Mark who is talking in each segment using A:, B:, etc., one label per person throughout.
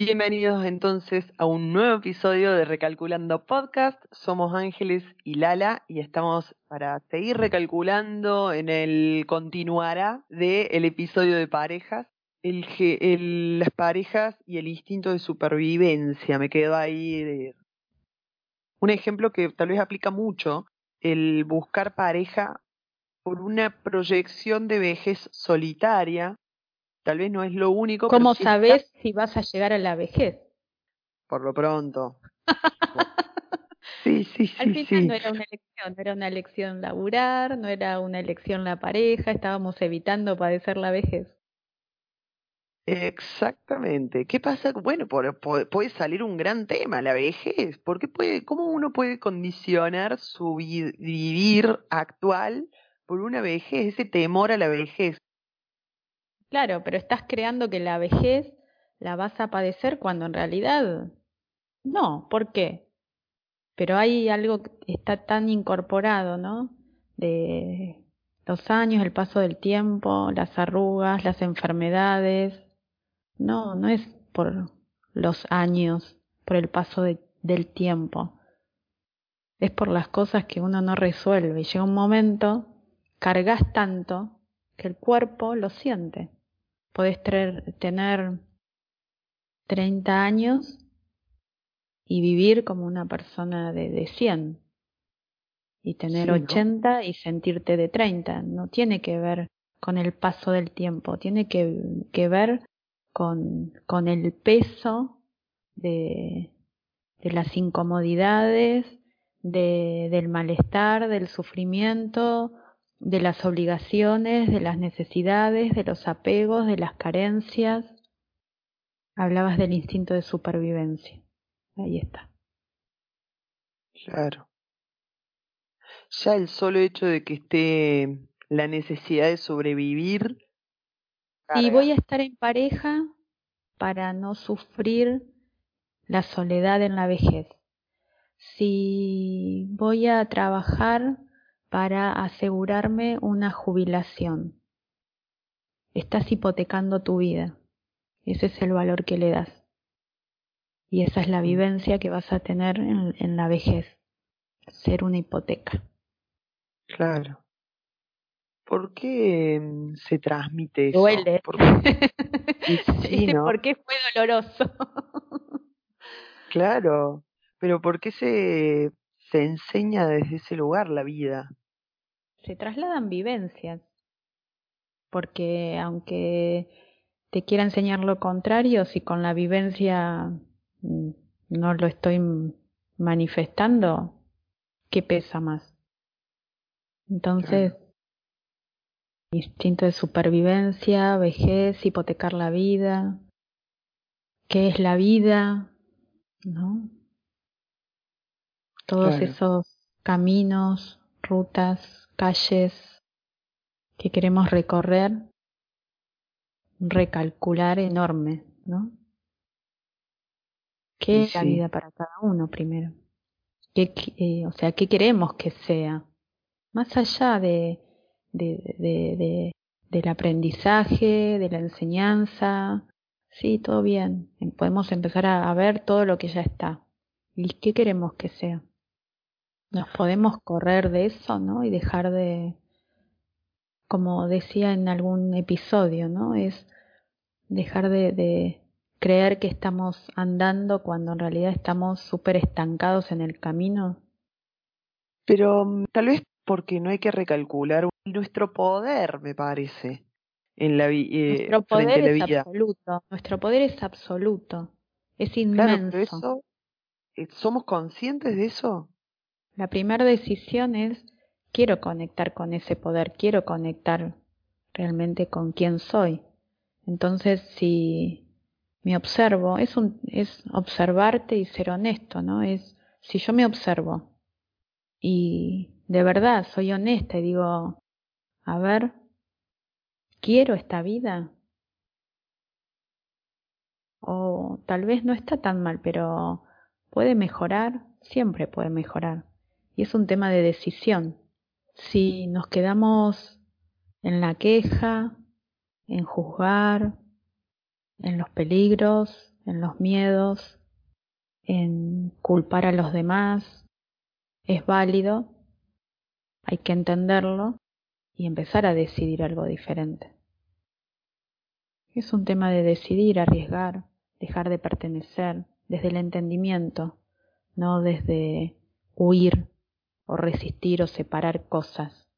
A: Bienvenidos entonces a un nuevo episodio de Recalculando Podcast. Somos Ángeles y Lala y estamos para seguir recalculando en el continuará del episodio de parejas. El, las parejas y el instinto de supervivencia. Me quedo ahí de... Un ejemplo que tal vez aplica mucho, el buscar pareja por una proyección de vejez solitaria Tal vez no es lo único.
B: ¿Cómo sabes si vas a llegar a la vejez?
A: Por lo pronto. sí, sí, sí.
B: Al final no era una elección, no era una elección laburar, no era una elección la pareja, estábamos evitando padecer la vejez.
A: Exactamente. ¿Qué pasa? Bueno, puede salir un gran tema, la vejez. ¿Por qué puede, ¿Cómo uno puede condicionar su vivir actual por una vejez, ese temor a la vejez?
B: Claro, pero estás creando que la vejez la vas a padecer cuando en realidad no. ¿Por qué? Pero hay algo que está tan incorporado, ¿no? De los años, el paso del tiempo, las arrugas, las enfermedades. No, no es por los años, por el paso del tiempo. Es por las cosas que uno no resuelve. Y llega un momento, cargas tanto que el cuerpo lo siente podés tener 30 años y vivir como una persona de, de 100 y tener 80 y sentirte de 30. No tiene que ver con el paso del tiempo, tiene que, que ver con, con el peso de, de las incomodidades, de, del malestar, del sufrimiento, de las obligaciones, de las necesidades, de los apegos, de las carencias. Hablabas del instinto de supervivencia. Ahí está.
A: Claro. Ya el solo hecho de que esté la necesidad de sobrevivir.
B: Y voy a estar en pareja para no sufrir la soledad en la vejez. Si voy a trabajar para asegurarme una jubilación. Estás hipotecando tu vida. Ese es el valor que le das. Y esa es la vivencia que vas a tener en, la vejez. Ser una hipoteca.
A: Claro. ¿Por qué mm, se transmite eso?
B: Duele. ¿Por qué fue doloroso?
A: claro. Pero ¿por qué se, se enseña desde ese lugar la vida?
B: Se trasladan vivencias, porque aunque te quiera enseñar lo contrario, si con la vivencia mm, no lo estoy manifestando, ¿qué pesa más? Entonces, instinto de supervivencia, vejez, hipotecar la vida, ¿qué es la vida? ¿No? Todos esos caminos, rutas calles que queremos recorrer, recalcular enorme, ¿no? ¿Qué es la vida para cada uno primero? ¿Qué, eh, o sea, ¿qué queremos que sea? Más allá de, de, de, del aprendizaje, de la enseñanza, sí, todo bien. Podemos empezar a ver todo lo que ya está. ¿Y qué queremos que sea? Nos podemos correr de eso, ¿no? Y dejar de, como decía en algún episodio, ¿no? Es dejar de, de creer que estamos andando cuando en realidad estamos súper estancados en el camino.
A: Pero mm, tal vez porque no hay que recalcular nuestro poder, me parece, en la,
B: eh, nuestro poder es absoluto. Nuestro poder es absoluto. Es inmenso. Claro,
A: eso, eh, ¿Somos conscientes de eso?
B: La primera decisión es, quiero conectar con ese poder, quiero conectar realmente con quién soy. Entonces, si, me observo, es, un, es observarte y ser honesto, ¿no? Es si yo me observo y de verdad soy honesta y digo, a ver, ¿quiero esta vida? O tal vez no está tan mal, pero puede mejorar, siempre puede mejorar. Y es un tema de decisión. Si nos quedamos en la queja, en juzgar, en los peligros, en los miedos, en culpar a los demás, es válido, hay que entenderlo y empezar a decidir algo diferente. Es un tema de decidir, arriesgar, dejar de pertenecer desde el entendimiento, no desde huir o resistir o separar cosas.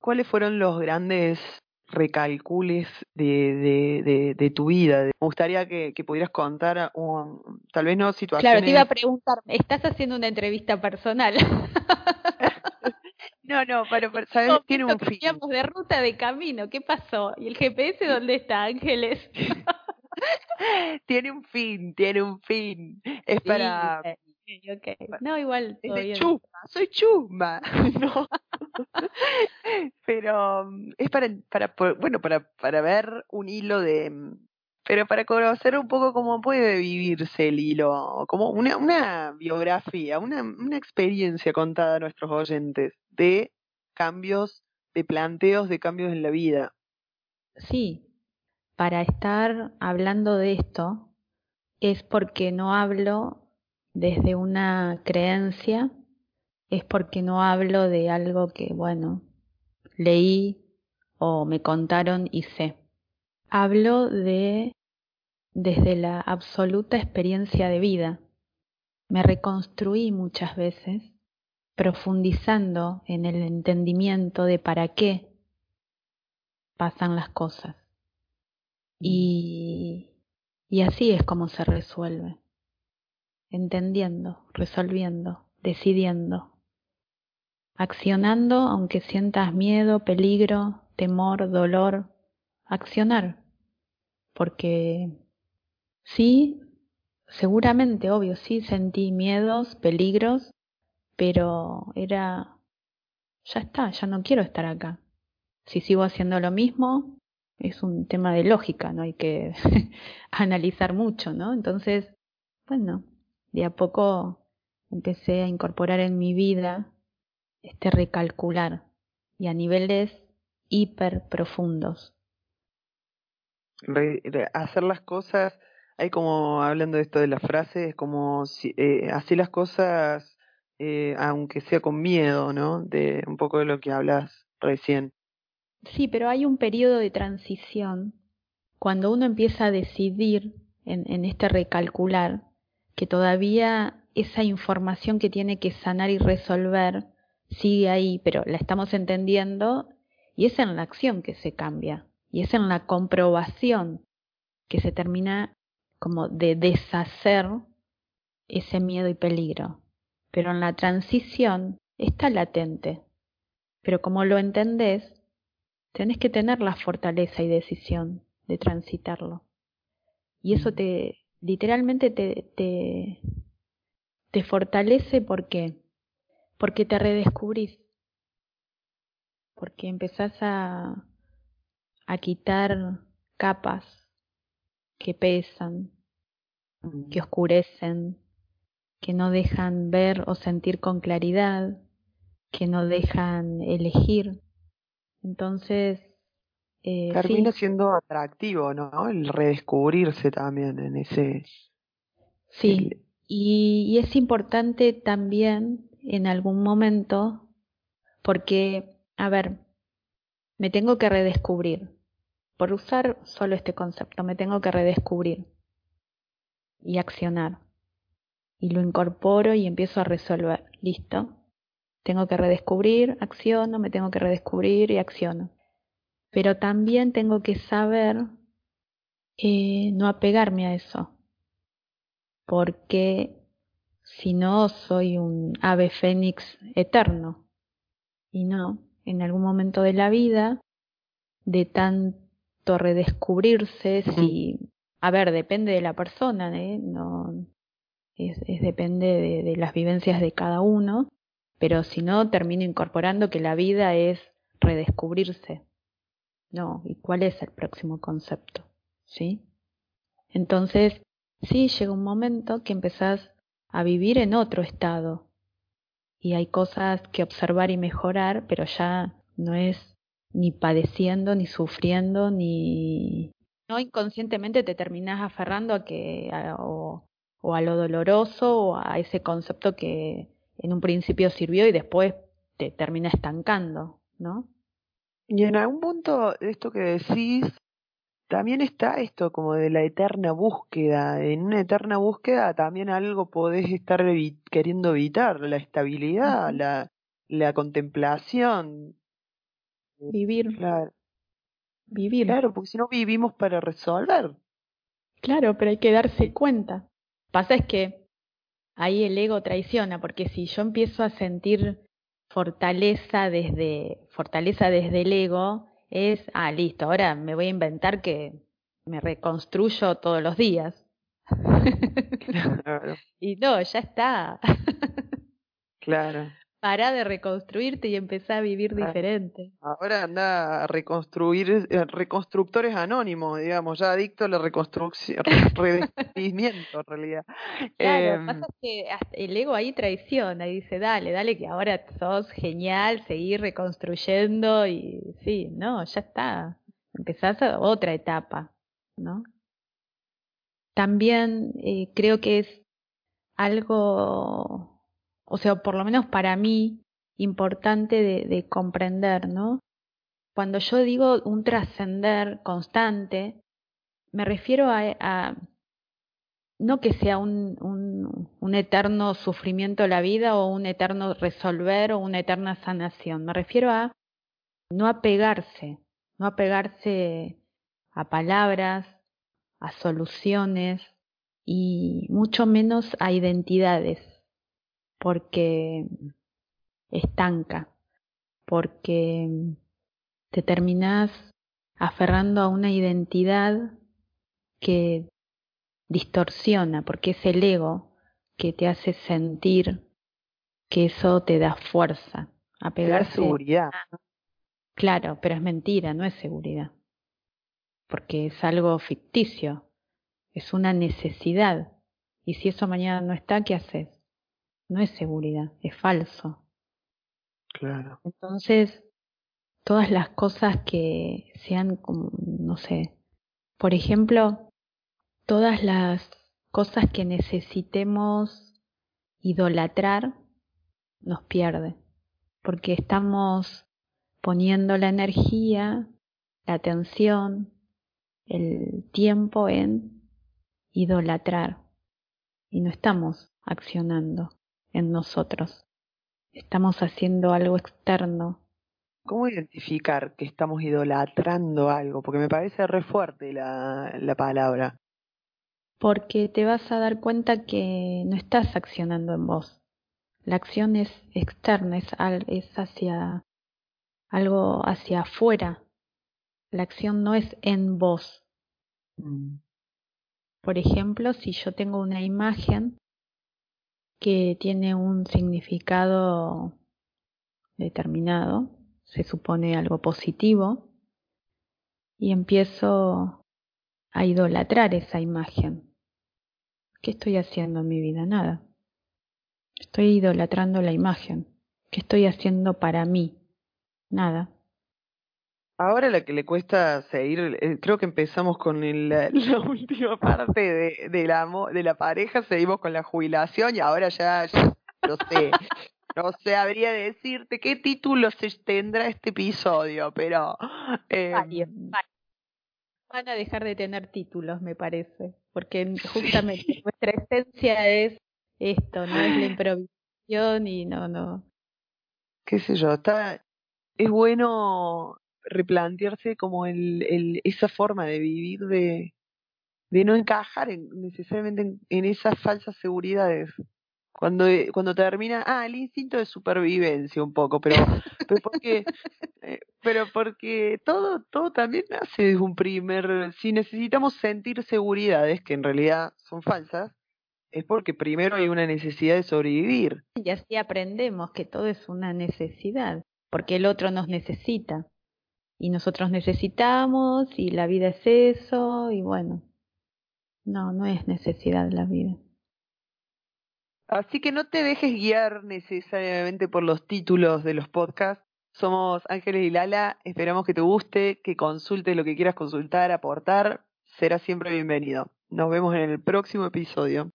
A: ¿Cuáles fueron los grandes recalcules de, de, de, tu vida. Me gustaría que, que pudieras contar, un, tal vez no situaciones...
B: Claro, te iba a preguntar, ¿estás haciendo una entrevista personal?
A: no, no, pero, ¿sabes? Tiene un fin.
B: de ruta de camino, ¿qué pasó? ¿Y el GPS dónde está, Ángeles?
A: tiene un fin, tiene un fin. Es para...
B: No, igual.
A: soy chumba. no. pero mm, es para, para, bueno, para, para ver un hilo de, mm, pero para conocer un poco cómo puede vivirse el hilo, como una, una biografía, una, una experiencia contada a nuestros oyentes de cambios, de planteos de cambios en la vida.
B: Sí, para estar hablando de esto es porque no hablo desde una creencia, es porque no hablo de algo que, bueno, leí o me contaron y sé. Hablo de desde la absoluta experiencia de vida. Me reconstruí muchas veces, profundizando en el entendimiento de para qué pasan las cosas. Y, y así es como se resuelve, entendiendo, resolviendo, decidiendo accionando aunque sientas miedo, peligro, temor, dolor, accionar. Porque sí, seguramente, obvio, sí sentí miedos, peligros, pero era, ya está, ya no quiero estar acá. Si sigo haciendo lo mismo, es un tema de lógica, no hay que analizar mucho, ¿no? Entonces, bueno, de a poco empecé a incorporar en mi vida este recalcular y a niveles hiper profundos.
A: hacer las cosas, hay como hablando de esto de las frases, como si, eh, hacer las cosas eh, aunque sea con miedo, ¿no? De un poco de lo que hablas recién.
B: Sí, pero hay un periodo de transición cuando uno empieza a decidir en, en este recalcular que todavía esa información que tiene que sanar y resolver sigue ahí, pero la estamos entendiendo y es en la acción que se cambia y es en la comprobación que se termina como de deshacer ese miedo y peligro. Pero en la transición está latente. Pero como lo entendés, tenés que tener la fortaleza y decisión de transitarlo. Y eso te, literalmente te, te, te fortalece porque porque te redescubrís, porque empezás a, a quitar capas que pesan, que oscurecen, que no dejan ver o sentir con claridad, que no dejan elegir. Entonces,
A: eh, termina siendo atractivo, ¿no? El redescubrirse también en ese.
B: Sí, y, y, es importante también en algún momento porque, a ver, me tengo que redescubrir. Por usar solo este concepto, me tengo que redescubrir y accionar. Y lo incorporo y empiezo a resolver. ¿Listo? Tengo que redescubrir, acciono, me tengo que redescubrir y acciono. Pero también tengo que saber eh, no apegarme a eso. Porque si no soy un ave fénix eterno. Y no, en algún momento de la vida, de tanto redescubrirse, si a ver, depende de la persona, ¿eh? No, es, es depende de, de las vivencias de cada uno, pero si no, termino incorporando que la vida es redescubrirse. No, ¿y cuál es el próximo concepto? ¿Sí? Entonces, sí, llega un momento que empezás a vivir en otro estado y hay cosas que observar y mejorar, pero ya no es ni padeciendo, ni sufriendo, ni... No inconscientemente te terminás aferrando a que o, o a lo doloroso o a ese concepto que en un principio sirvió y después te termina estancando, ¿no?
A: Y en algún punto de esto que decís, también está esto como de la eterna búsqueda. En una eterna búsqueda también algo podés estar queriendo evitar, la estabilidad, la, la contemplación.
B: Vivir.
A: Claro.
B: Vivir.
A: Claro, porque si no vivimos para resolver.
B: Claro, pero hay que darse cuenta. Pasa es que ahí el ego traiciona, porque si yo empiezo a sentir fortaleza desde, fortaleza desde el ego, es, ah, listo, ahora me voy a inventar que me reconstruyo todos los días.
A: Claro.
B: y no, ya está.
A: claro.
B: Pará de reconstruirte y empezá a vivir diferente.
A: Ahora anda a reconstruir, eh, reconstructores anónimos, digamos, ya adicto a la reconstrucción, revestimiento en realidad.
B: Claro,
A: Em,
B: pasa que hasta el ego ahí traiciona y dice, dale, dale, que ahora sos genial, seguir reconstruyendo y sí, no, ya está. Empezás a otra etapa, ¿no? También eh, creo que es algo, o sea, por lo menos para mí, importante de, de comprender, ¿no? Cuando yo digo un trascender constante, me refiero a, no que sea un, un, un, eterno sufrimiento la vida o un eterno resolver o una eterna sanación. Me refiero a no apegarse, no apegarse a palabras, a soluciones y mucho menos a identidades, porque estanca, porque te terminas aferrando a una identidad que distorsiona, porque es el ego que te hace sentir que eso te da fuerza. A
A: da seguridad.
B: Claro, pero es mentira, no es seguridad. Porque es algo ficticio, es una necesidad. Y si eso mañana no está, ¿qué haces? No es seguridad, es falso.
A: Claro.
B: Entonces, todas las cosas que sean como, no sé, por ejemplo, todas las cosas que necesitemos idolatrar nos pierde, porque estamos poniendo la energía, la atención, el tiempo en idolatrar y no estamos accionando en nosotros, estamos haciendo algo externo.
A: ¿Cómo identificar que estamos idolatrando algo? Porque me parece re fuerte la, la palabra
B: porque te vas a dar cuenta que no estás accionando en vos. La acción es externa, es, al, es hacia algo hacia afuera. La acción no es en vos.
A: Mm.
B: Por ejemplo, si yo tengo una imagen que tiene un significado determinado, se supone algo positivo, y empiezo a idolatrar esa imagen. ¿Qué estoy haciendo en mi vida? Nada. Estoy idolatrando la imagen. ¿Qué estoy haciendo para mí? Nada.
A: Ahora la que le cuesta seguir, eh, creo que empezamos con el, la, la, última parte de, de, la, de la pareja, seguimos con la jubilación y ahora ya, ya no sé, no sé, habría de decirte qué título se tendrá este episodio, pero... Eh,
B: varios, varios. Van a dejar de tener títulos, me parece, porque justamente sí. nuestra esencia es esto, no es la improvisación y no, no.
A: Qué sé yo, está, es bueno replantearse como el, el, esa forma de vivir, de, de no encajar en, necesariamente en, en, esas falsas seguridades. Cuando, cuando termina, ah, el instinto de supervivencia un poco, pero, pero porque, eh, pero porque todo, todo también nace desde un primer, si necesitamos sentir seguridades, que en realidad son falsas, es porque primero hay una necesidad de sobrevivir.
B: Y así aprendemos que todo es una necesidad, porque el otro nos necesita. Y nosotros necesitamos, y la vida es eso, y bueno, no, no es necesidad la vida.
A: Así que no te dejes guiar necesariamente por los títulos de los podcasts. Somos Ángeles y Lala, esperamos que te guste, que consultes lo que quieras consultar, aportar, será siempre bienvenido. Nos vemos en el próximo episodio.